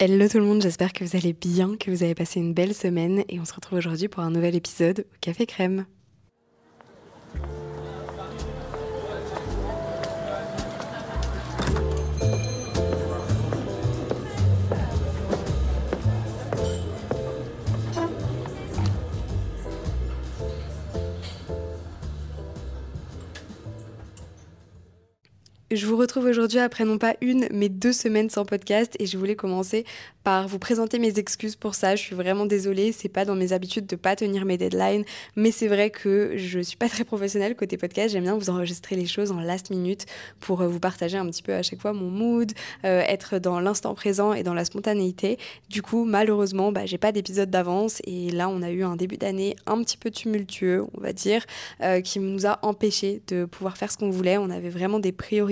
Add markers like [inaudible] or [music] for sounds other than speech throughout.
Hello tout le monde, j'espère que vous allez bien, que vous avez passé une belle semaine et on se retrouve aujourd'hui pour un nouvel épisode au Café Crème. Je vous retrouve aujourd'hui après non pas une, mais deux semaines sans podcast et je voulais commencer vous présenter mes excuses pour ça. Je suis vraiment désolée, c'est pas dans mes habitudes de pas tenir mes deadlines, mais c'est vrai que je suis pas très professionnelle côté podcast. J'aime bien vous enregistrer les choses en last minute pour euh, vous partager un petit peu à chaque fois mon mood, euh, être dans l'instant présent et dans la spontanéité. Du coup, malheureusement, bah, j'ai pas d'épisode d'avance et là, on a eu un début d'année un petit peu tumultueux, on va dire, euh, qui nous a empêché de pouvoir faire ce qu'on voulait. On avait vraiment des priorités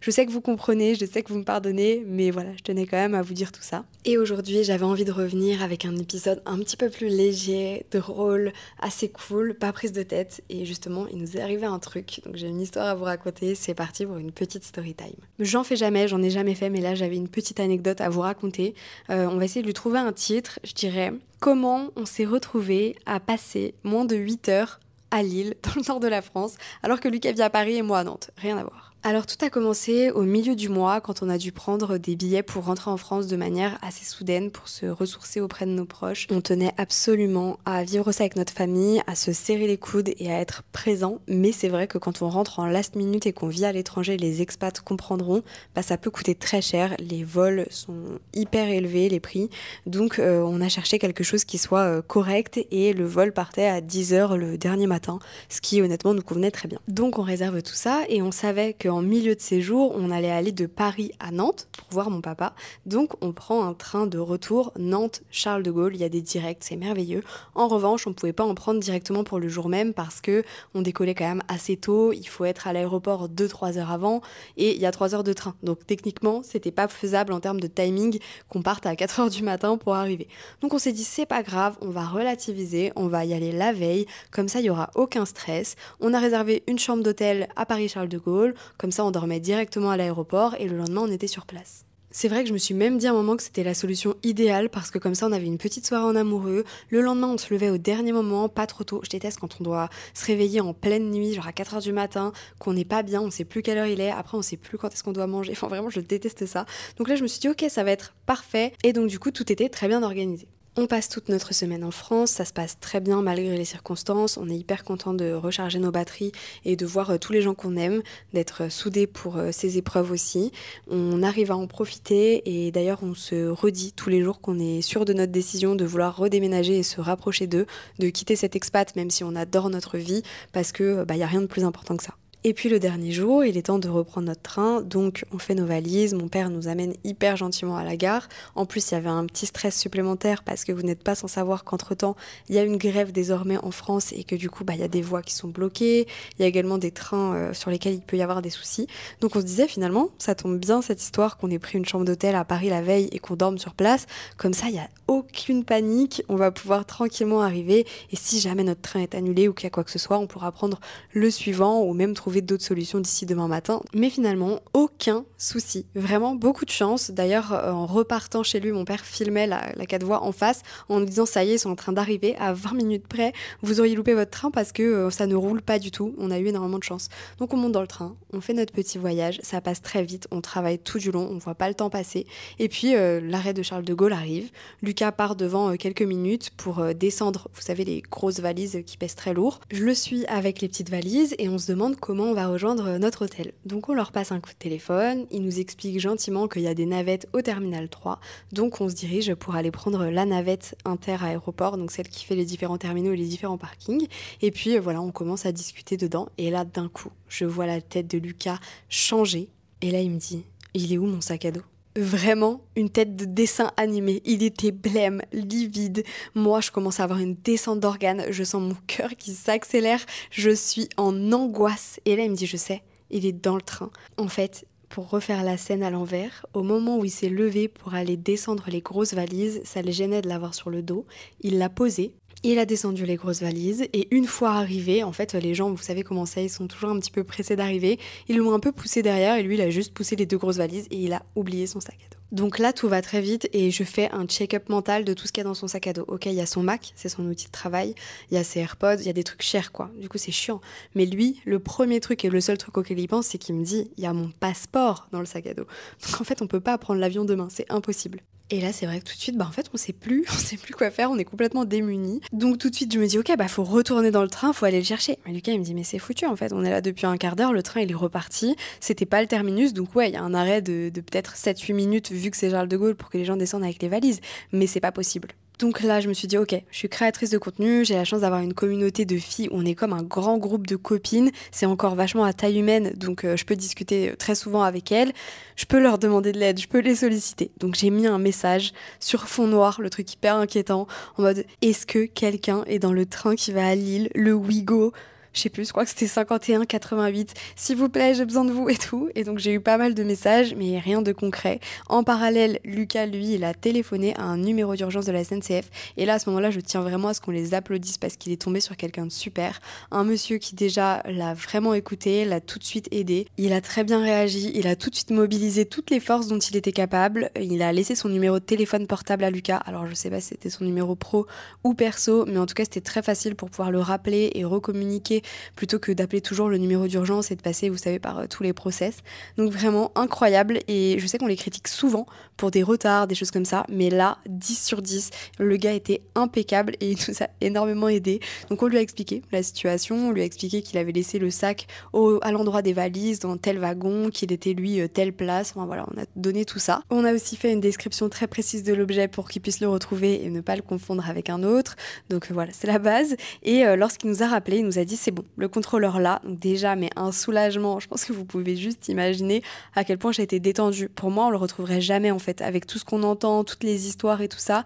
je sais que vous comprenez, je sais que vous me pardonnez, mais voilà, je tenais quand même à vous dire tout ça. Aujourd'hui, j'avais envie de revenir avec un épisode un petit peu plus léger, drôle, assez cool, pas prise de tête. Et justement, il nous est arrivé un truc, donc j'ai une histoire à vous raconter. C'est parti pour une petite story time. J'en fais jamais, j'en ai jamais fait, mais là j'avais une petite anecdote à vous raconter. Euh, on va essayer de lui trouver un titre, je dirais. Comment on s'est retrouvé à passer moins de 8 heures à Lille, dans le nord de la France, alors que Lucas vit à Paris et moi à Nantes? Rien à voir. Alors tout a commencé au milieu du mois quand on a dû prendre des billets pour rentrer en France de manière assez soudaine pour se ressourcer auprès de nos proches. On tenait absolument à vivre ça avec notre famille, à se serrer les coudes et à être présent. Mais c'est vrai que quand on rentre en last minute et qu'on vit à l'étranger, les expats comprendront, bah ça peut coûter très cher. Les vols sont hyper élevés, les prix. Donc euh, on a cherché quelque chose qui soit euh, correct et le vol partait à 10h le dernier matin, ce qui honnêtement nous convenait très bien. Donc on réserve tout ça et on savait que en milieu de séjour, on allait aller de Paris à Nantes pour voir mon papa. Donc on prend un train de retour Nantes-Charles de Gaulle. Il y a des directs, c'est merveilleux. En revanche, on ne pouvait pas en prendre directement pour le jour même parce que on décollait quand même assez tôt. Il faut être à l'aéroport 2-3 heures avant et il y a 3 heures de train. Donc techniquement, c'était pas faisable en termes de timing qu'on parte à 4 heures du matin pour arriver. Donc on s'est dit c'est pas grave, on va relativiser, on va y aller la veille. Comme ça, il y aura aucun stress. On a réservé une chambre d'hôtel à Paris-Charles de Gaulle. Comme ça, on dormait directement à l'aéroport et le lendemain, on était sur place. C'est vrai que je me suis même dit à un moment que c'était la solution idéale parce que comme ça on avait une petite soirée en amoureux. Le lendemain on se levait au dernier moment, pas trop tôt. Je déteste quand on doit se réveiller en pleine nuit, genre à 4h du matin, qu'on n'est pas bien, on sait plus quelle heure il est, après on sait plus quand est-ce qu'on doit manger. [laughs] Enfin vraiment je déteste ça. Donc là je me suis dit ok ça va être parfait et donc du coup tout était très bien organisé. On passe toute notre semaine en France, ça se passe très bien malgré les circonstances, on est hyper content de recharger nos batteries et de voir euh, tous les gens qu'on aime, d'être euh, soudés pour euh, ces épreuves aussi. On arrive à en profiter et d'ailleurs on se redit tous les jours qu'on est sûr de notre décision de vouloir redéménager et se rapprocher d'eux, de quitter cet expat même si on adore notre vie parce que bah, y a rien de plus important que ça. Et puis le dernier jour, il est temps de reprendre notre train, donc on fait nos valises, mon père nous amène hyper gentiment à la gare. En plus, il y avait un petit stress supplémentaire parce que vous n'êtes pas sans savoir qu'entre-temps, il y a une grève désormais en France et que du coup, bah, il y a des voies qui sont bloquées, il y a également des trains euh, sur lesquels il peut y avoir des soucis. Donc on se disait finalement, ça tombe bien cette histoire qu'on ait pris une chambre d'hôtel à Paris la veille et qu'on dorme sur place. Comme ça, il n'y a aucune panique, on va pouvoir tranquillement arriver et si jamais notre train est annulé ou qu'il y a quoi que ce soit, on pourra prendre le suivant ou même trouver d'autres solutions d'ici demain matin. Mais finalement, aucun souci. Vraiment beaucoup de chance. D'ailleurs, euh, en repartant chez lui, mon père filmait la, la quatre voies en face en disant ça y est, ils sont en train d'arriver à 20 minutes près. Vous auriez loupé votre train parce que euh, ça ne roule pas du tout. On a eu énormément de chance. Donc on monte dans le train, on fait notre petit voyage, ça passe très vite, on travaille tout du long, on voit pas le temps passer. Et puis euh, l'arrêt de Charles de Gaulle arrive. Lucas part devant quelques minutes pour descendre, vous savez, les grosses valises qui pèsent très lourd. Je le suis avec les petites valises et on se demande comment on va rejoindre notre hôtel. Donc on leur passe un coup de téléphone, ils nous expliquent gentiment qu'il y a des navettes au terminal 3, donc on se dirige pour aller prendre la navette inter-aéroport, donc celle qui fait les différents terminaux et les différents parkings. Et puis voilà, on commence à discuter dedans, et là d'un coup, je vois la tête de Lucas changer, et là il me dit, il est où mon sac à dos? Vraiment une tête de dessin animé. Il était blême, livide. Moi, je commence à avoir une descente d'organes. Je sens mon cœur qui s'accélère. Je suis en angoisse. Et là, il me dit, je sais, il est dans le train. En fait, pour refaire la scène à l'envers, au moment où il s'est levé pour aller descendre les grosses valises, ça le gênait de l'avoir sur le dos. Il l'a posé, il a descendu les grosses valises et une fois arrivé, en fait, les gens, vous savez comment ça, ils sont toujours un petit peu pressés d'arriver. Ils l'ont un peu poussé derrière et lui, il a juste poussé les deux grosses valises et il a oublié son sac à dos. Donc là, tout va très vite et je fais un check-up mental de tout ce qu'il y a dans son sac à dos. Ok, il y a son Mac, c'est son outil de travail, il y a ses AirPods, il y a des trucs chers quoi. Du coup, c'est chiant. Mais lui, le premier truc et le seul truc auquel il pense, c'est qu'il me dit il y a mon passeport dans le sac à dos. Donc en fait, on peut pas prendre l'avion demain, c'est impossible. Et là, c'est vrai que tout de suite, bah en fait, on sait plus, [laughs] on sait plus quoi faire, on est complètement démunis. Donc tout de suite, je me dis, ok, bah faut retourner dans le train, faut aller le chercher. Mais Lucas, il me dit, mais c'est foutu, en fait, on est là depuis un quart d'heure, le train, il est reparti. C'était pas le terminus, donc ouais, il y a un arrêt de, peut-être 7-8 minutes, vu que c'est Charles de Gaulle, pour que les gens descendent avec les valises. Mais c'est pas possible. Donc là, je me suis dit, ok, je suis créatrice de contenu, j'ai la chance d'avoir une communauté de filles, on est comme un grand groupe de copines, c'est encore vachement à taille humaine, donc euh, je peux discuter très souvent avec elles, je peux leur demander de l'aide, je peux les solliciter. Donc j'ai mis un message sur fond noir, le truc hyper inquiétant, en mode, est-ce que quelqu'un est dans le train qui va à Lille, le Ouigo? Je sais plus, je crois que c'était 51, 88. S'il vous plaît, j'ai besoin de vous et tout. Et donc j'ai eu pas mal de messages, mais rien de concret. En parallèle, Lucas, lui, il a téléphoné à un numéro d'urgence de la SNCF. Et là, à ce moment-là, je tiens vraiment à ce qu'on les applaudisse parce qu'il est tombé sur quelqu'un de super. Un monsieur qui déjà l'a vraiment écouté, l'a tout de suite aidé. Il a très bien réagi, il a tout de suite mobilisé toutes les forces dont il était capable. Il a laissé son numéro de téléphone portable à Lucas. Alors je sais pas si c'était son numéro pro ou perso, mais en tout cas c'était très facile pour pouvoir le rappeler et recommuniquer plutôt que d'appeler toujours le numéro d'urgence et de passer, vous savez, par euh, tous les process. Donc vraiment incroyable et je sais qu'on les critique souvent pour des retards, des choses comme ça, mais là, 10 sur 10, le gars était impeccable et il nous a énormément aidé. Donc on lui a expliqué la situation, on lui a expliqué qu'il avait laissé le sac au, à l'endroit des valises, dans tel wagon, qu'il était lui euh, telle place, enfin voilà, on a donné tout ça. On a aussi fait une description très précise de l'objet pour qu'il puisse le retrouver et ne pas le confondre avec un autre. Donc voilà, c'est la base. Et euh, lorsqu'il nous a rappelé, il nous a dit c'est le contrôleur là, déjà, mais un soulagement. Je pense que vous pouvez juste imaginer à quel point j'ai été détendue. Pour moi, on le retrouverait jamais en fait, avec tout ce qu'on entend, toutes les histoires et tout ça.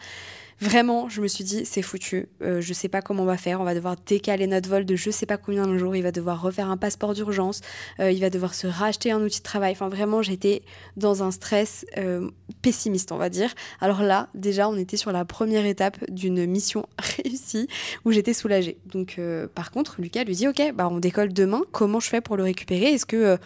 Vraiment, je me suis dit, c'est foutu. Euh, je sais pas comment on va faire. On va devoir décaler notre vol de je sais pas combien de jours. Il va devoir refaire un passeport d'urgence. Euh, il va devoir se racheter un outil de travail. Enfin, vraiment, j'étais dans un stress euh, pessimiste, on va dire. Alors là, déjà, on était sur la première étape d'une mission [laughs] réussie où j'étais soulagée. Donc, par contre, Lucas lui dit, ok, bah on décolle demain. Comment je fais pour le récupérer? Est-ce que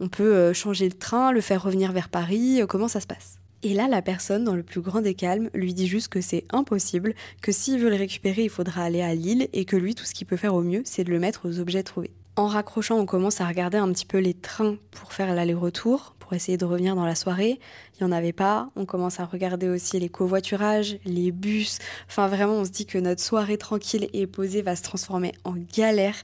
on peut changer le train, le faire revenir vers Paris? Comment ça se passe? Et là, la personne, dans le plus grand des calmes, lui dit juste que c'est impossible, que s'il veut le récupérer, il faudra aller à Lille et que lui, tout ce qu'il peut faire au mieux, c'est de le mettre aux objets trouvés. En raccrochant, on commence à regarder un petit peu les trains pour faire l'aller-retour, pour essayer de revenir dans la soirée. Il n'y en avait pas. On commence à regarder aussi les covoiturages, les bus. Enfin, vraiment, on se dit que notre soirée tranquille et posée va se transformer en galère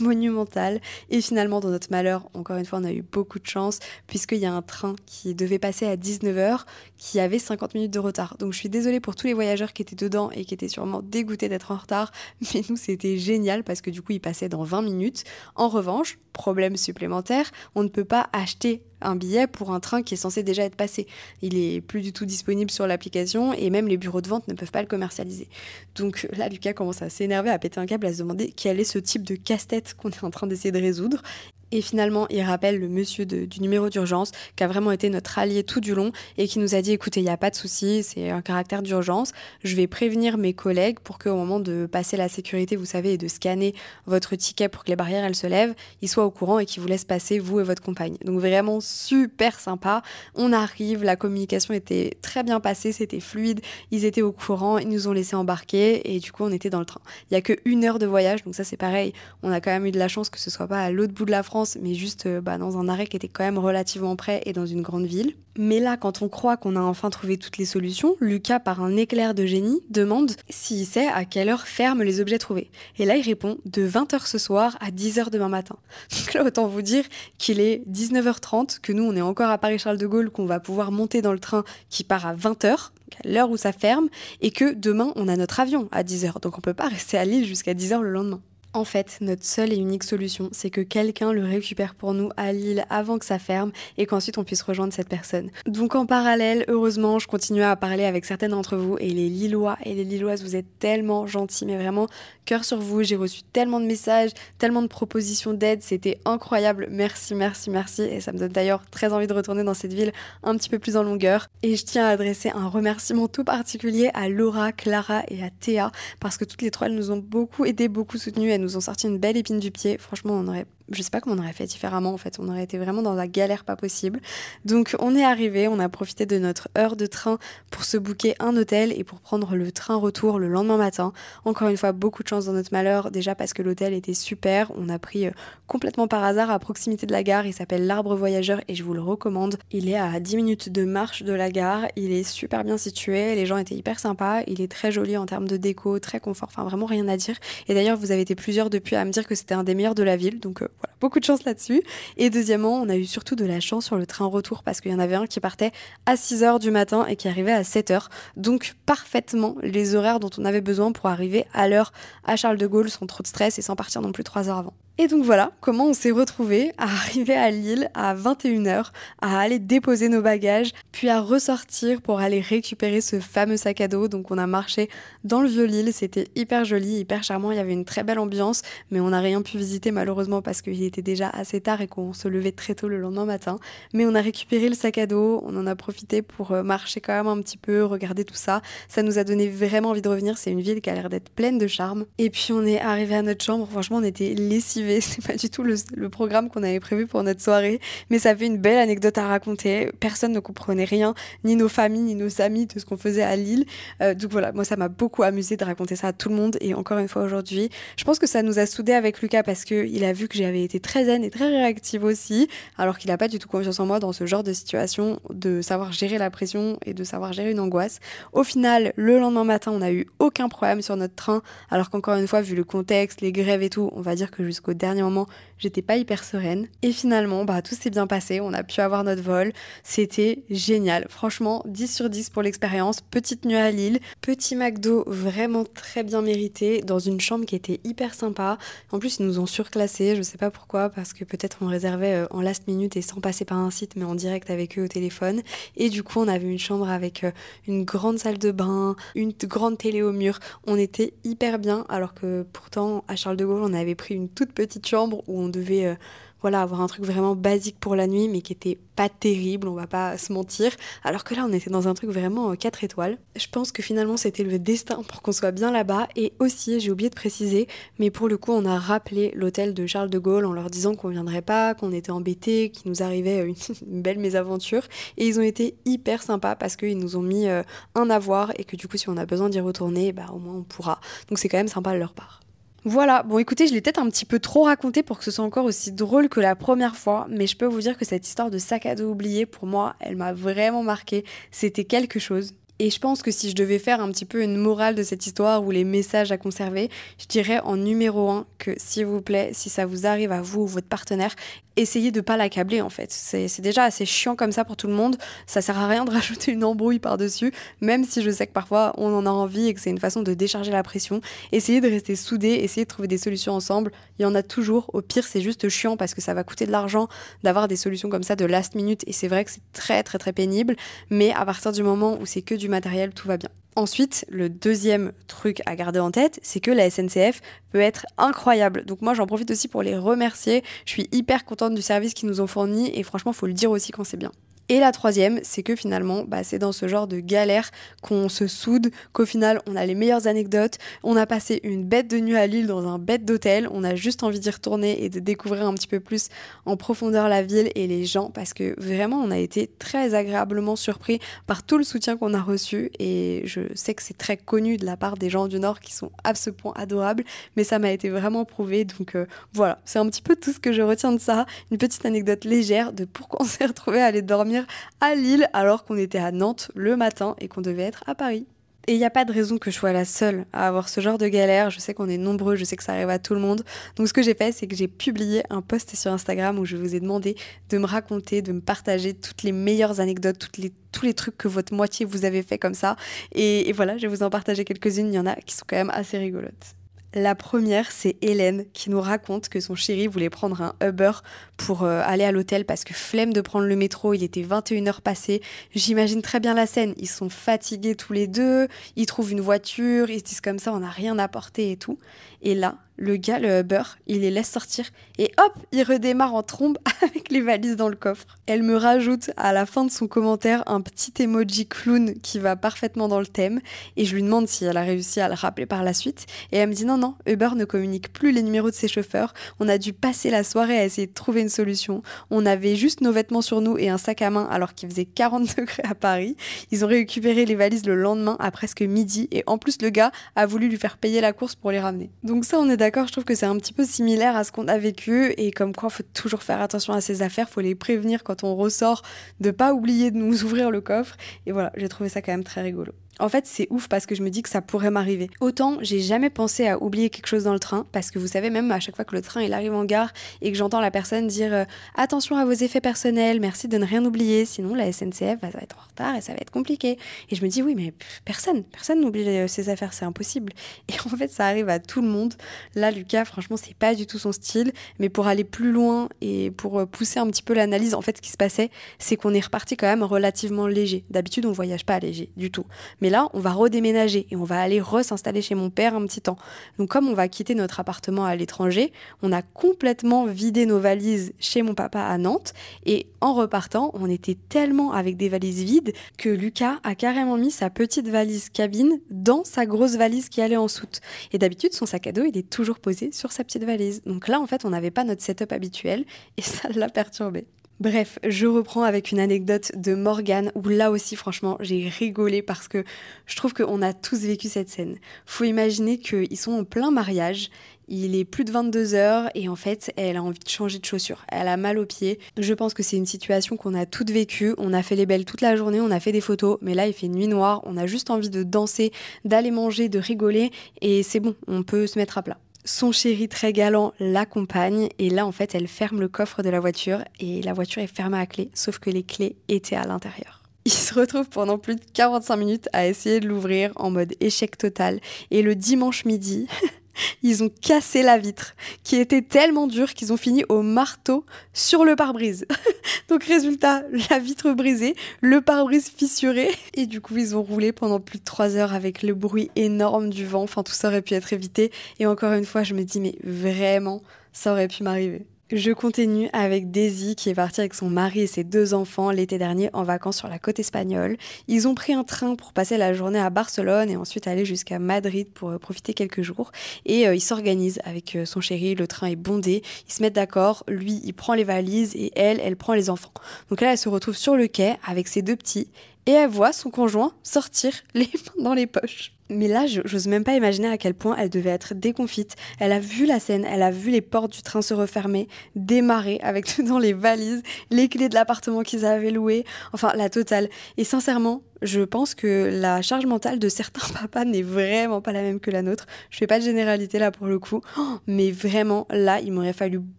monumentale. Et finalement, dans notre malheur, encore une fois, on a eu beaucoup de chance, puisqu'il y a un train qui devait passer à 19h, qui avait 50 minutes de retard. Donc, je suis désolée pour tous les voyageurs qui étaient dedans et qui étaient sûrement dégoûtés d'être en retard. [laughs] Mais nous, c'était génial parce que du coup, il passait dans 20 minutes. En revanche, problème supplémentaire, on ne peut pas acheter un billet pour un train qui est censé déjà être passé. Il est plus du tout disponible sur l'application et même les bureaux de vente ne peuvent pas le commercialiser. Donc là, Lucas commence à s'énerver, à péter un câble, à se demander quel est ce type de casse-tête qu'on est en train d'essayer de résoudre. Et finalement, il rappelle le monsieur du numéro d'urgence qui a vraiment été notre allié tout du long et qui nous a dit écoutez, il n'y a pas de souci, c'est un caractère d'urgence. Je vais prévenir mes collègues pour qu'au moment de passer la sécurité, vous savez, et de scanner votre ticket pour que les barrières elles se lèvent, ils soient au courant et qu'ils vous laissent passer, vous et votre compagne. Donc vraiment super sympa. On arrive, la communication était très bien passée, c'était fluide, ils étaient au courant, ils nous ont laissé embarquer et du coup on était dans le train. Il n'y a que une heure de voyage, donc ça c'est pareil. On a quand même eu de la chance que ce soit pas à l'autre bout de la France mais juste euh, bah, dans un arrêt qui était quand même relativement près et dans une grande ville. Mais là, quand on croit qu'on a enfin trouvé toutes les solutions, Lucas, par un éclair de génie, demande s'il sait à quelle heure ferment les objets trouvés. Et là, il répond de 20h ce soir à 10h demain matin. Donc là, autant vous dire qu'il est 19h30, que nous, on est encore à Paris-Charles de Gaulle, qu'on va pouvoir monter dans le train qui part à 20h, à l'heure où ça ferme, et que demain, on a notre avion à 10h. Donc on peut pas rester à Lille jusqu'à 10h le lendemain. En fait, notre seule et unique solution, c'est que quelqu'un le récupère pour nous à Lille avant que ça ferme et qu'ensuite on puisse rejoindre cette personne. Donc en parallèle, heureusement, je continue à parler avec certaines d'entre vous et les Lillois et les Lilloises, vous êtes tellement gentils, mais vraiment cœur sur vous. J'ai reçu tellement de messages, tellement de propositions d'aide, c'était incroyable. Merci, merci, merci. Et ça me donne d'ailleurs très envie de retourner dans cette ville un petit peu plus en longueur. Et je tiens à adresser un remerciement tout particulier à Laura, Clara et à Théa parce que toutes les trois elles nous ont beaucoup aidé, beaucoup nous ont sorti une belle épine du pied. Franchement, on n'aurait je sais pas comment on aurait fait différemment en fait. On aurait été vraiment dans la galère pas possible. Donc on est arrivé, on a profité de notre heure de train pour se booker un hôtel et pour prendre le train retour le lendemain matin. Encore une fois, beaucoup de chance dans notre malheur, déjà parce que l'hôtel était super. On a pris euh, complètement par hasard à proximité de la gare. Il s'appelle l'Arbre Voyageur et je vous le recommande. Il est à 10 minutes de marche de la gare. Il est super bien situé. Les gens étaient hyper sympas. Il est très joli en termes de déco, très confort. Enfin, vraiment rien à dire. Et d'ailleurs, vous avez été plusieurs depuis à me dire que c'était un des meilleurs de la ville. Donc euh, beaucoup de chance là-dessus. Et deuxièmement, on a eu surtout de la chance sur le train retour parce qu'il y en avait un qui partait à 6 h du matin et qui arrivait à 7 h Donc parfaitement les horaires dont on avait besoin pour arriver à l'heure à Charles de Gaulle sans trop de stress et sans partir non plus 3 heures avant. Et donc voilà comment on s'est retrouvé à arriver à Lille à 21h, à aller déposer nos bagages, puis à ressortir pour aller récupérer ce fameux sac à dos. Donc on a marché dans le Vieux-Lille, c'était hyper joli, hyper charmant, il y avait une très belle ambiance, mais on n'a rien pu visiter malheureusement parce qu'il était déjà assez tard et qu'on se levait très tôt le lendemain matin. Mais on a récupéré le sac à dos, on en a profité pour euh, marcher quand même un petit peu, regarder tout ça. Ça nous a donné vraiment envie de revenir, c'est une ville qui a l'air d'être pleine de charme. Et puis on est arrivé à notre chambre, franchement on était lessivés [laughs] c'est pas du tout le, programme qu'on avait prévu pour notre soirée, mais ça fait une belle anecdote à raconter. Personne ne comprenait rien, ni nos familles, ni nos amis, de ce qu'on faisait à Lille. Euh, donc voilà, moi ça m'a beaucoup amusé de raconter ça à tout le monde. Et encore une fois aujourd'hui, je pense que ça nous a soudés avec Lucas parce qu'il a vu que j'avais été très zen et très réactive aussi, alors qu'il n'a pas du tout confiance en moi dans ce genre de situation, de savoir gérer la pression et de savoir gérer une angoisse. Au final, le lendemain matin, on n'a eu aucun problème sur notre train, alors qu'encore une fois, vu le contexte, les grèves et tout, on va dire que jusqu'au dernier moment, j'étais pas hyper sereine. Et finalement, bah, tout s'est bien passé, on a pu avoir notre vol. C'était génial. Franchement, 10 sur 10 pour l'expérience. Petite nuit à Lille, petit McDo vraiment très bien mérité, dans une chambre qui était hyper sympa. En plus, ils nous ont surclassé, je sais pas pourquoi, parce que peut-être on réservait euh, en last minute et sans passer par un site, mais en direct avec eux au téléphone. Et du coup, on avait une chambre avec euh, une grande salle de bain, une grande télé au mur. On était hyper bien, alors que pourtant, à Charles de Gaulle, on avait pris une toute petite chambre où on devait euh, voilà, avoir un truc vraiment basique pour la nuit, mais qui était pas terrible, on va pas se mentir. Alors que là, on était dans un truc vraiment 4 euh, étoiles. Je pense que finalement, c'était le destin pour qu'on soit bien là-bas. Et aussi, j'ai oublié de préciser, mais pour le coup, on a rappelé l'hôtel de Charles de Gaulle en leur disant qu'on viendrait pas, qu'on était embêtés, qu'il nous arrivait une, [laughs] une, belle mésaventure. Et ils ont été hyper sympas parce qu'ils nous ont mis euh, un avoir et que du coup, si on a besoin d'y retourner, bah au moins on pourra. Donc c'est quand même sympa de leur part. Voilà, bon écoutez, je l'ai peut-être un petit peu trop raconté pour que ce soit encore aussi drôle que la première fois, mais je peux vous dire que cette histoire de sac à dos oublié, pour moi, elle m'a vraiment marqué. C'était quelque chose. Et je pense que si je devais faire un petit peu une morale de cette histoire ou les messages à conserver, je dirais en numéro un que s'il vous plaît, si ça vous arrive à vous ou votre partenaire, essayez de pas l'accabler en fait. C'est déjà assez chiant comme ça pour tout le monde. Ça sert à rien de [laughs] rajouter une embrouille par-dessus, même si je sais que parfois on en a envie et que c'est une façon de décharger la pression. Essayez de rester soudés, essayez de trouver des solutions ensemble. Il y en a toujours. Au pire, c'est juste chiant parce que ça va coûter de l'argent d'avoir des solutions comme ça de last minute et c'est vrai que c'est très très très pénible. Mais à partir du moment où c'est que du matériel, tout va bien. Ensuite, le deuxième truc à garder en tête, c'est que la SNCF peut être incroyable. Donc moi, j'en profite aussi pour les remercier. Je suis hyper contente du service qu'ils nous ont fourni et franchement, faut le dire aussi quand c'est bien. Et la troisième, c'est que finalement, bah, c'est dans ce genre de galère qu'on se soude, qu'au final, on a les meilleures anecdotes. On a passé une bête de nuit à Lille dans un bête d'hôtel. On a juste envie d'y retourner et de découvrir un petit peu plus en profondeur la ville et les gens parce que vraiment, on a été très agréablement surpris par tout le soutien qu'on a reçu. Et je sais que c'est très connu de la part des gens du Nord qui sont à ce point adorables, mais ça m'a été vraiment prouvé. Donc euh, voilà, c'est un petit peu tout ce que je retiens de ça. Une petite anecdote légère de pourquoi on s'est retrouvé à aller dormir à Lille alors qu'on était à Nantes le matin et qu'on devait être à Paris. Et il n'y a pas de raison que je sois la seule à avoir ce genre de galère. Je sais qu'on est nombreux, je sais que ça arrive à tout le monde. Donc ce que j'ai fait, c'est que j'ai publié un post sur Instagram où je vous ai demandé de me raconter, de me partager toutes les meilleures anecdotes, toutes les, tous les trucs que votre moitié vous avez fait comme ça. Et, et voilà, je vais vous en partager quelques-unes. Il y en a qui sont quand même assez rigolotes. La première, c'est Hélène qui nous raconte que son chéri voulait prendre un Uber pour euh, aller à l'hôtel parce que flemme de prendre le métro, il était 21h passé. J'imagine très bien la scène, ils sont fatigués tous les deux, ils trouvent une voiture, ils se disent comme ça, on n'a rien porter et tout. Et là, le gars, le Uber, il les laisse sortir et hop, il redémarre en trombe [laughs] avec les valises dans le coffre. Elle me rajoute à la fin de son commentaire un petit emoji clown qui va parfaitement dans le thème et je lui demande si elle a réussi à le rappeler par la suite et elle me dit non non, Uber ne communique plus les numéros de ses chauffeurs. On a dû passer la soirée à essayer de trouver une solution. On avait juste nos vêtements sur nous et un sac à main alors qu'il faisait 40 [laughs] degrés à Paris. Ils ont récupéré les valises le lendemain à presque midi et en plus le gars a voulu lui faire payer la course pour les ramener. Donc ça on est d'accord, je trouve que c'est un petit peu similaire à ce qu'on a vécu et comme quoi il faut toujours faire attention à ses affaires, faut les prévenir quand on ressort de pas oublier de nous [laughs] ouvrir le coffre et voilà, j'ai trouvé ça quand même très rigolo. En fait, c'est ouf parce que je me dis que ça pourrait m'arriver. Autant, j'ai jamais pensé à oublier quelque chose dans le train parce que vous savez, même à chaque fois que le train il arrive en gare et que j'entends la personne dire euh, attention à vos effets personnels, merci de ne rien oublier, sinon la SNCF va être en retard et ça va être compliqué. Et je me dis oui, mais personne, personne n'oublie euh, ses affaires, c'est impossible. Et en fait, ça arrive à tout le monde. Là, Lucas, franchement, c'est pas du tout son style. Mais pour aller plus loin et pour euh, pousser un petit peu l'analyse, en fait, ce qui se passait, c'est qu'on est reparti quand même relativement léger. D'habitude, on voyage pas léger du tout. Mais là, on va redéménager et on va aller re-s'installer chez mon père un petit temps. Donc comme on va quitter notre appartement à l'étranger, on a complètement vidé nos valises chez mon papa à Nantes et en repartant, on était tellement avec des valises vides que Lucas a carrément mis sa petite valise cabine dans sa grosse valise qui allait en soute. Et d'habitude, son sac à dos, il est toujours posé sur sa petite valise. Donc là, en fait, on n'avait pas notre setup habituel et [laughs] ça l'a perturbé. Bref, je reprends avec une anecdote de Morgane où là aussi franchement j'ai rigolé parce que je trouve qu'on a tous vécu cette scène. Faut imaginer qu'ils sont en plein mariage, il est plus de 22 heures et en fait elle a envie de changer de chaussures. Elle a mal aux pieds. Je pense que c'est une situation qu'on a toutes vécue. On a fait les belles toute la journée, on a fait des photos, mais là il fait nuit noire, on a juste envie de danser, d'aller manger, de rigoler et c'est bon, on peut se mettre à plat. Son chéri très galant l'accompagne et là en fait elle ferme le coffre de la voiture et la voiture est fermée à clé sauf que les clés étaient à l'intérieur. Il se retrouve pendant plus de 45 minutes à essayer de l'ouvrir en mode échec total et le dimanche midi [laughs] ils ont cassé la vitre, qui était tellement dure qu'ils ont fini au marteau sur le pare-brise. [laughs] Donc résultat, la vitre brisée, le pare-brise fissuré, et du coup ils ont roulé pendant plus de trois heures avec le bruit énorme du vent. Enfin tout ça aurait pu être évité. Et encore une fois, je me dis mais vraiment, ça aurait pu m'arriver. Je continue avec Daisy qui est partie avec son mari et ses deux enfants l'été dernier en vacances sur la côte espagnole. Ils ont pris un train pour passer la journée à Barcelone et ensuite aller jusqu'à Madrid pour euh, profiter quelques jours. Et euh, ils s'organisent avec euh, son chéri, le train est bondé, ils se mettent d'accord, lui il prend les valises et elle, elle prend les enfants. Donc là elle se retrouve sur le quai avec ses deux petits et elle voit son conjoint sortir [laughs] les mains dans les poches. Mais là, j'ose même pas imaginer à quel point elle devait être déconfite. Elle a vu la scène, elle a vu les portes du train se refermer, démarrer avec [laughs] dedans les valises, les clés de l'appartement qu'ils avaient loué, enfin la totale. Et sincèrement, je pense que la charge mentale de certains [laughs] papas n'est vraiment pas la même que la nôtre. Je fais pas de généralité là pour le coup, mais vraiment là, il m'aurait fallu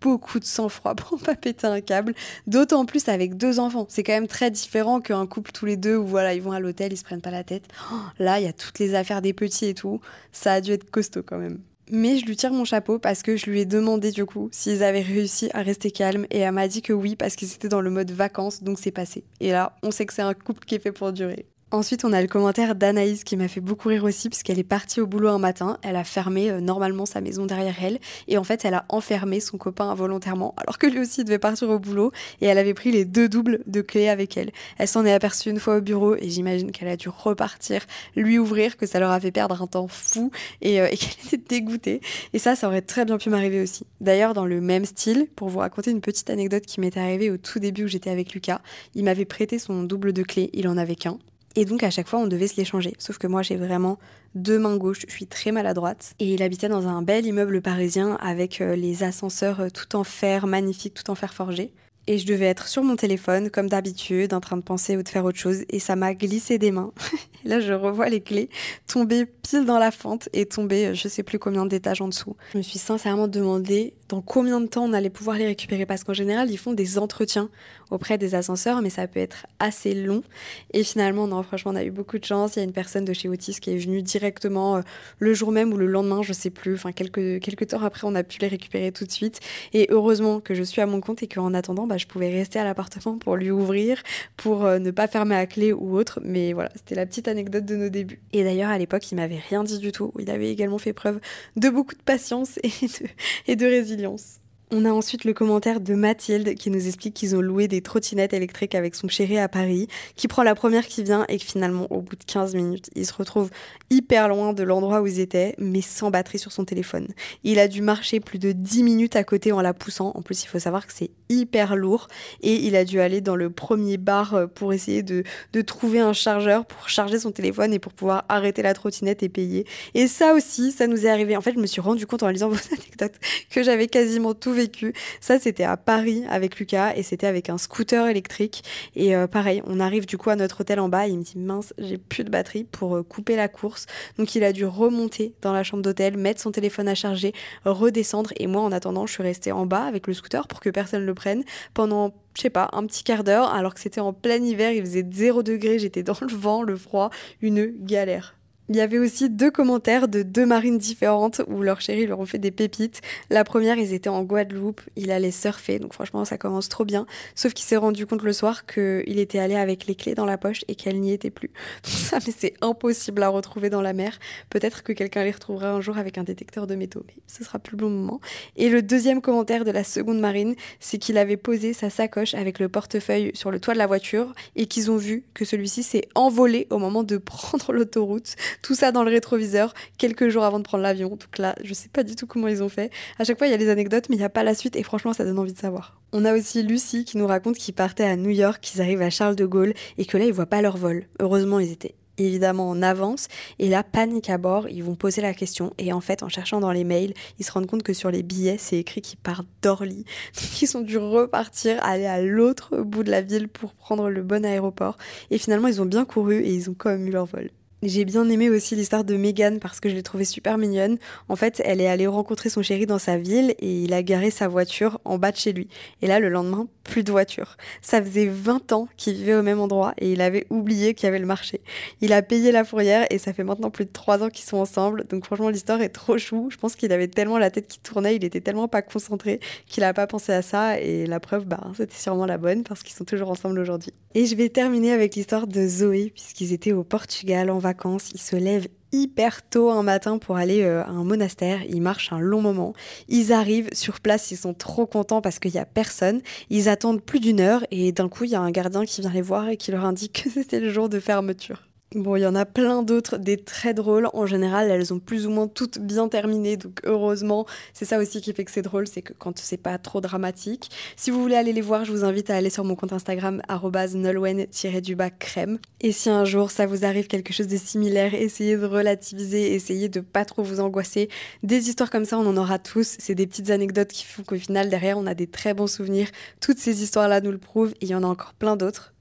beaucoup de sang-froid [laughs] pour pas péter un câble, d'autant plus avec deux enfants. C'est quand même très différent qu'un couple tous les deux où voilà, ils vont à l'hôtel, ils se prennent pas la tête. Là, il y a toutes les affaires des petits et tout. Ça a dû être costaud quand même. Mais je lui tire mon chapeau parce que je lui ai demandé du coup s'ils avaient réussi à rester calmes et elle m'a dit que oui parce qu'ils étaient dans le mode vacances donc c'est passé. Et là, on sait que c'est un couple qui est fait pour durer. Ensuite, on a le commentaire d'Anaïs qui m'a fait beaucoup rire aussi, puisqu'elle est partie au boulot un matin, elle a fermé euh, normalement sa maison derrière elle, et en fait, elle a enfermé son copain involontairement, alors que lui aussi devait partir au boulot, et elle avait pris les deux doubles de clés avec elle. Elle s'en est aperçue une fois au bureau, et j'imagine qu'elle a dû repartir, lui ouvrir, que ça leur a fait perdre un temps fou, et, euh, [laughs] et qu'elle était dégoûtée. Et ça, ça aurait très bien pu m'arriver aussi. D'ailleurs, dans le même style, pour vous raconter une petite anecdote qui m'est arrivée au tout début où j'étais avec Lucas, il m'avait prêté son double de clés, il en avait qu'un. Et donc à chaque fois, on devait se l'échanger. Sauf que moi, j'ai vraiment deux mains gauches, je suis très maladroite. Et il habitait dans un bel immeuble parisien avec euh, les ascenseurs euh, tout en fer, magnifiques, tout en fer forgé. Et je devais être sur mon téléphone, comme d'habitude, en train de penser ou de faire autre chose. Et ça m'a glissé des mains. [laughs] là, je revois les clés tomber pile dans la fente et tomber euh, je sais plus combien d'étages en dessous. Je me suis sincèrement demandé dans combien de temps on allait pouvoir les récupérer? Parce qu'en général ils font des entretiens auprès des ascenseurs mais ça peut être assez long. Et finalement non franchement on a eu beaucoup de chance. Il y a une personne de chez Otis qui est venue directement euh, le jour même ou le lendemain je sais plus. Enfin quelques, quelques temps après on a pu les récupérer tout de suite. Et heureusement que je suis à mon compte et qu'en attendant bah, je pouvais rester à l'appartement pour lui ouvrir pour euh, ne pas fermer à clé ou autre. Mais voilà c'était la petite anecdote de nos débuts. Et d'ailleurs à l'époque il m'avait rien dit du tout. Il avait également fait preuve de beaucoup de patience et de, et de résilience résilience on a ensuite le commentaire de Mathilde qui nous explique qu'ils ont loué des trottinettes électriques avec son chéri à Paris, qui prend la première qui vient et que finalement au bout de 15 minutes, il se retrouve hyper loin de l'endroit où ils étaient, mais sans batterie sur son téléphone. Il a dû marcher plus de 10 minutes à côté en la poussant. En plus, il faut savoir que c'est hyper lourd et il a dû aller dans le premier bar euh, pour essayer de, de trouver un chargeur pour charger son téléphone et pour pouvoir arrêter la trottinette et payer. Et ça aussi, ça nous est arrivé. En fait, je me suis rendu compte en lisant [laughs] vos anecdotes que j'avais quasiment tout Ça, c'était à Paris avec Lucas et c'était avec un scooter électrique. Et euh, pareil, on arrive du coup à notre hôtel en bas et il me dit mince, j'ai plus de batterie pour euh, couper la course. Donc il a dû remonter dans la chambre d'hôtel, mettre son téléphone à charger, redescendre. Et moi, en attendant, je suis restée en bas avec le scooter pour que personne ne le prenne pendant je sais pas, un petit quart d'heure, alors que c'était en plein hiver, il faisait 0 degré, j'étais dans le vent, le froid, une galère. Il y avait aussi deux commentaires de deux marines différentes où leurs chéris leur ont fait des pépites. La première, ils étaient en Guadeloupe, il allait surfer, donc franchement ça commence trop bien. Sauf qu'il s'est rendu compte le soir qu'il était allé avec les clés dans la poche et qu'elle n'y était plus. [laughs] Mais c'est impossible à retrouver dans la mer. Peut-être que quelqu'un les retrouvera un jour avec un détecteur de métaux, mais ce sera plus le bon moment. Et le deuxième commentaire de la seconde marine, c'est qu'il avait posé sa sacoche avec le portefeuille sur le toit de la voiture et qu'ils ont vu que celui-ci s'est envolé au moment de [laughs] prendre l'autoroute. Tout ça dans le rétroviseur quelques jours avant de prendre l'avion. Donc là, je sais pas du tout comment ils ont fait. À chaque fois, il y a les anecdotes, mais il n'y a pas la suite et franchement, ça donne envie de savoir. On a aussi Lucie qui nous raconte qu'ils partaient à New York, qu'ils arrivent à Charles de Gaulle et que là, ils voient pas leur vol. Heureusement, ils étaient évidemment en avance. Et là, panique à bord, ils vont poser la question. Et en fait, en cherchant dans les mails, ils se rendent compte que sur les billets, c'est écrit qu'ils partent d'Orly. [laughs] Ils ont dû repartir, aller à l'autre bout de la ville pour prendre le bon aéroport. Et finalement, ils ont bien couru et ils ont quand même eu leur vol. J'ai bien aimé aussi l'histoire de Megan parce que je l'ai trouvée super mignonne. En fait, elle est allée rencontrer son chéri dans sa ville et il a garé sa voiture en bas de chez lui. Et là, le lendemain, plus de voiture. Ça faisait 20 ans qu'il vivait au même endroit et il avait oublié qu'il y avait le marché. Il a payé la fourrière et ça fait maintenant plus de 3 ans qu'ils sont ensemble. Donc franchement, l'histoire est trop chou. Je pense qu'il avait tellement la tête qui tournait, il était tellement pas concentré qu'il a pas pensé à ça. Et la preuve, bah, c'était sûrement la bonne parce qu'ils sont toujours ensemble aujourd'hui. Et je vais terminer avec l'histoire de Zoé puisqu'ils étaient au Portugal en Ils se lèvent hyper tôt un matin pour aller euh, à un monastère. Ils marchent un long moment. Ils arrivent sur place, ils sont trop contents parce qu'il n'y a personne. Ils attendent plus d'une heure et d'un coup, il y a un gardien qui vient les voir et qui leur indique que [laughs] c'était le jour de fermeture. Bon, il y en a plein d'autres, des très drôles. En général, elles ont plus ou moins toutes bien terminé, donc heureusement, c'est ça aussi qui fait que c'est drôle, c'est que quand c'est pas trop dramatique. Si vous voulez aller les voir, je vous invite à aller sur mon compte Instagram nolwen-du-bas crème. Et si un jour ça vous arrive quelque chose de similaire, essayez de relativiser, essayez de pas trop vous angoisser. Des histoires comme ça, on en aura tous. C'est des petites anecdotes qui font qu'au final, derrière, on a des très bons souvenirs. Toutes ces histoires-là nous le prouvent et il y en a encore plein d'autres.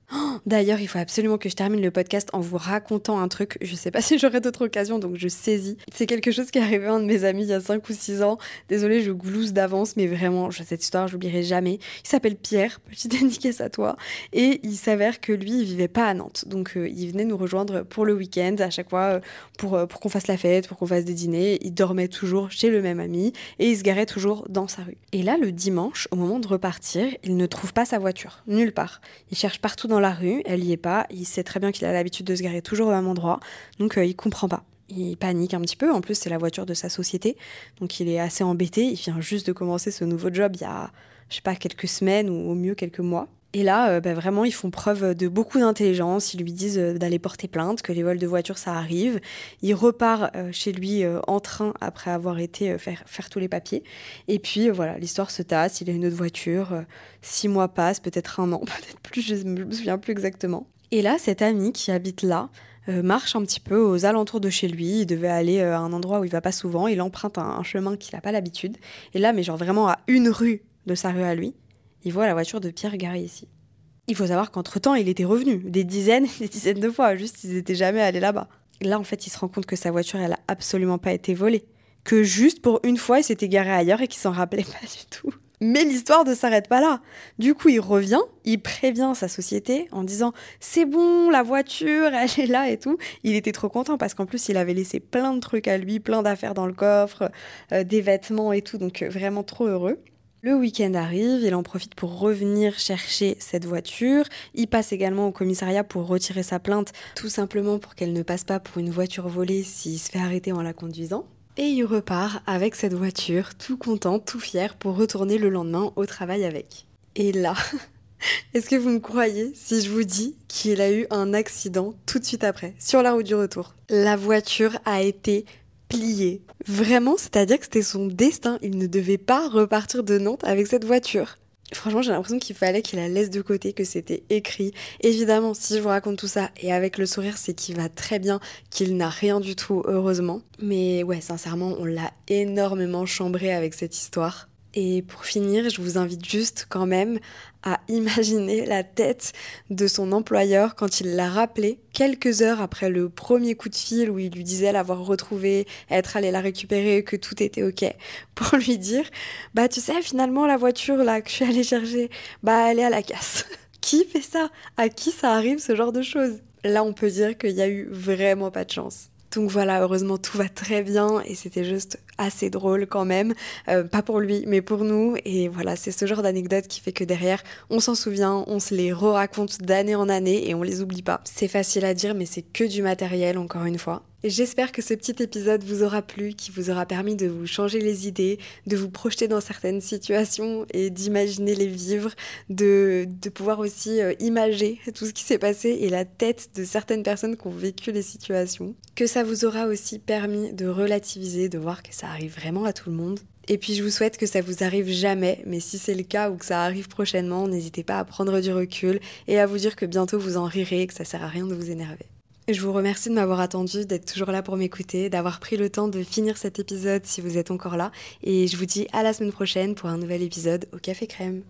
D'ailleurs, il faut absolument que je termine le podcast en vous racontant un truc. Je sais pas [laughs] si j'aurai d'autres occasions, donc je saisis. C'est quelque chose qui est arrivé à un de mes amis il y a 5 ou 6 ans. Désolée, je glousse d'avance, mais vraiment, cette histoire, je l'oublierai jamais. Il s'appelle Pierre, [laughs] petite dédicace à toi. Et il s'avère que lui, il vivait pas à Nantes. Donc, euh, il venait nous rejoindre pour le week-end, à chaque fois, euh, pour, euh, pour qu'on fasse la fête, pour qu'on fasse des dîners. Il dormait toujours chez le même ami et il se garait toujours dans sa rue. Et là, le dimanche, au moment de repartir, il ne trouve pas sa voiture, nulle part. Il cherche partout dans la rue, elle y est pas, il sait très bien qu'il a l'habitude de se garer toujours au même endroit, donc euh, il comprend pas. Il panique un petit peu, en plus c'est la voiture de sa société, donc il est assez embêté, il vient juste de commencer ce nouveau job il y a, je sais pas, quelques semaines ou au mieux quelques mois. Et là, euh, bah, vraiment, ils font preuve de beaucoup d'intelligence. Ils lui disent euh, d'aller porter plainte, que les vols de voiture, ça arrive. Il repart euh, chez lui en train après avoir été faire, faire tous les papiers. Et puis, voilà, l'histoire se tasse. Il a une autre voiture. six mois passent, peut-être un an, [laughs] peut-être plus, je ne me souviens plus exactement. Et là, cet ami qui habite là, marche un petit peu aux alentours de chez lui. Il devait aller à un endroit où il va pas souvent. Il emprunte un, un chemin qu'il n'a pas l'habitude. Et là, mais genre vraiment à une rue de sa rue à lui, il voit la voiture de Pierre garée ici. Il faut savoir qu'entre-temps, il était revenu des dizaines des dizaines de fois, juste ils n'étaient jamais allés là-bas. Là, en fait, il se rend compte que sa voiture, elle a absolument pas été volée, que juste pour une fois il s'était garé ailleurs et qu'il s'en rappelait pas du tout. Mais l'histoire ne s'arrête pas là. Du coup, il revient, il prévient sa société en disant c'est bon, la voiture, elle est là et tout. Il était trop content parce qu'en plus, il avait laissé plein de trucs à lui, plein d'affaires dans le coffre, euh, des vêtements et tout, donc euh, vraiment trop heureux. Le week-end arrive, il en profite pour revenir chercher cette voiture. Il passe également au commissariat pour retirer sa plainte, tout simplement pour qu'elle ne passe pas pour une voiture volée s'il se fait arrêter en la conduisant. Et il repart avec cette voiture, tout content, tout fier, pour retourner le lendemain au travail avec. Et là, [laughs] est-ce que vous me croyez si je vous dis qu'il a eu un accident tout de suite après, sur la route du retour? La voiture a été pliée. Vraiment, c'est-à-dire que c'était son destin, il ne devait pas repartir de Nantes avec cette voiture. Franchement, j'ai l'impression qu'il fallait qu'il la laisse de côté, que c'était écrit. Évidemment, si je vous raconte tout ça, et avec le sourire, c'est qu'il va très bien, qu'il n'a rien du tout, heureusement. Mais ouais, sincèrement, on l'a énormément chambré avec cette histoire. Et pour finir, je vous invite juste quand même à [laughs] imaginer la tête de son employeur quand il l'a rappelé quelques heures après le premier coup de fil où il lui disait l'avoir retrouvée, être allé la récupérer, que tout était ok, [laughs] pour lui dire bah tu sais finalement la voiture là que je suis allée chercher, bah elle est à la casse. [laughs] qui fait ça? À qui ça arrive ce genre de choses? Là on peut dire qu'il y a eu vraiment pas de chance. Donc voilà, heureusement tout va très bien et c'était juste assez drôle quand même. Euh, pas pour lui, mais pour nous. Et voilà, c'est ce genre d'anecdote qui fait que derrière, on s'en souvient, on se les re-raconte d'année en année et on les oublie pas. C'est facile à dire, mais c'est que du matériel, encore une fois. J'espère que ce petit épisode vous aura plu, qui vous aura permis de vous changer les idées, de vous projeter dans certaines situations et d'imaginer les vivre, de, de pouvoir aussi euh, imager tout ce qui s'est passé et la tête de certaines personnes qui ont vécu les situations. Que ça vous aura aussi permis de relativiser, de voir que ça arrive vraiment à tout le monde. Et puis je vous souhaite que ça vous arrive jamais, mais si c'est le cas ou que ça arrive prochainement, n'hésitez pas à prendre du recul et à vous dire que bientôt vous en rirez et que ça sert à rien de vous énerver. Je vous remercie de m'avoir attendu, d'être toujours là pour m'écouter, d'avoir pris le temps de finir cet épisode si vous êtes encore là. Et je vous dis à la semaine prochaine pour un nouvel épisode au Café Crème.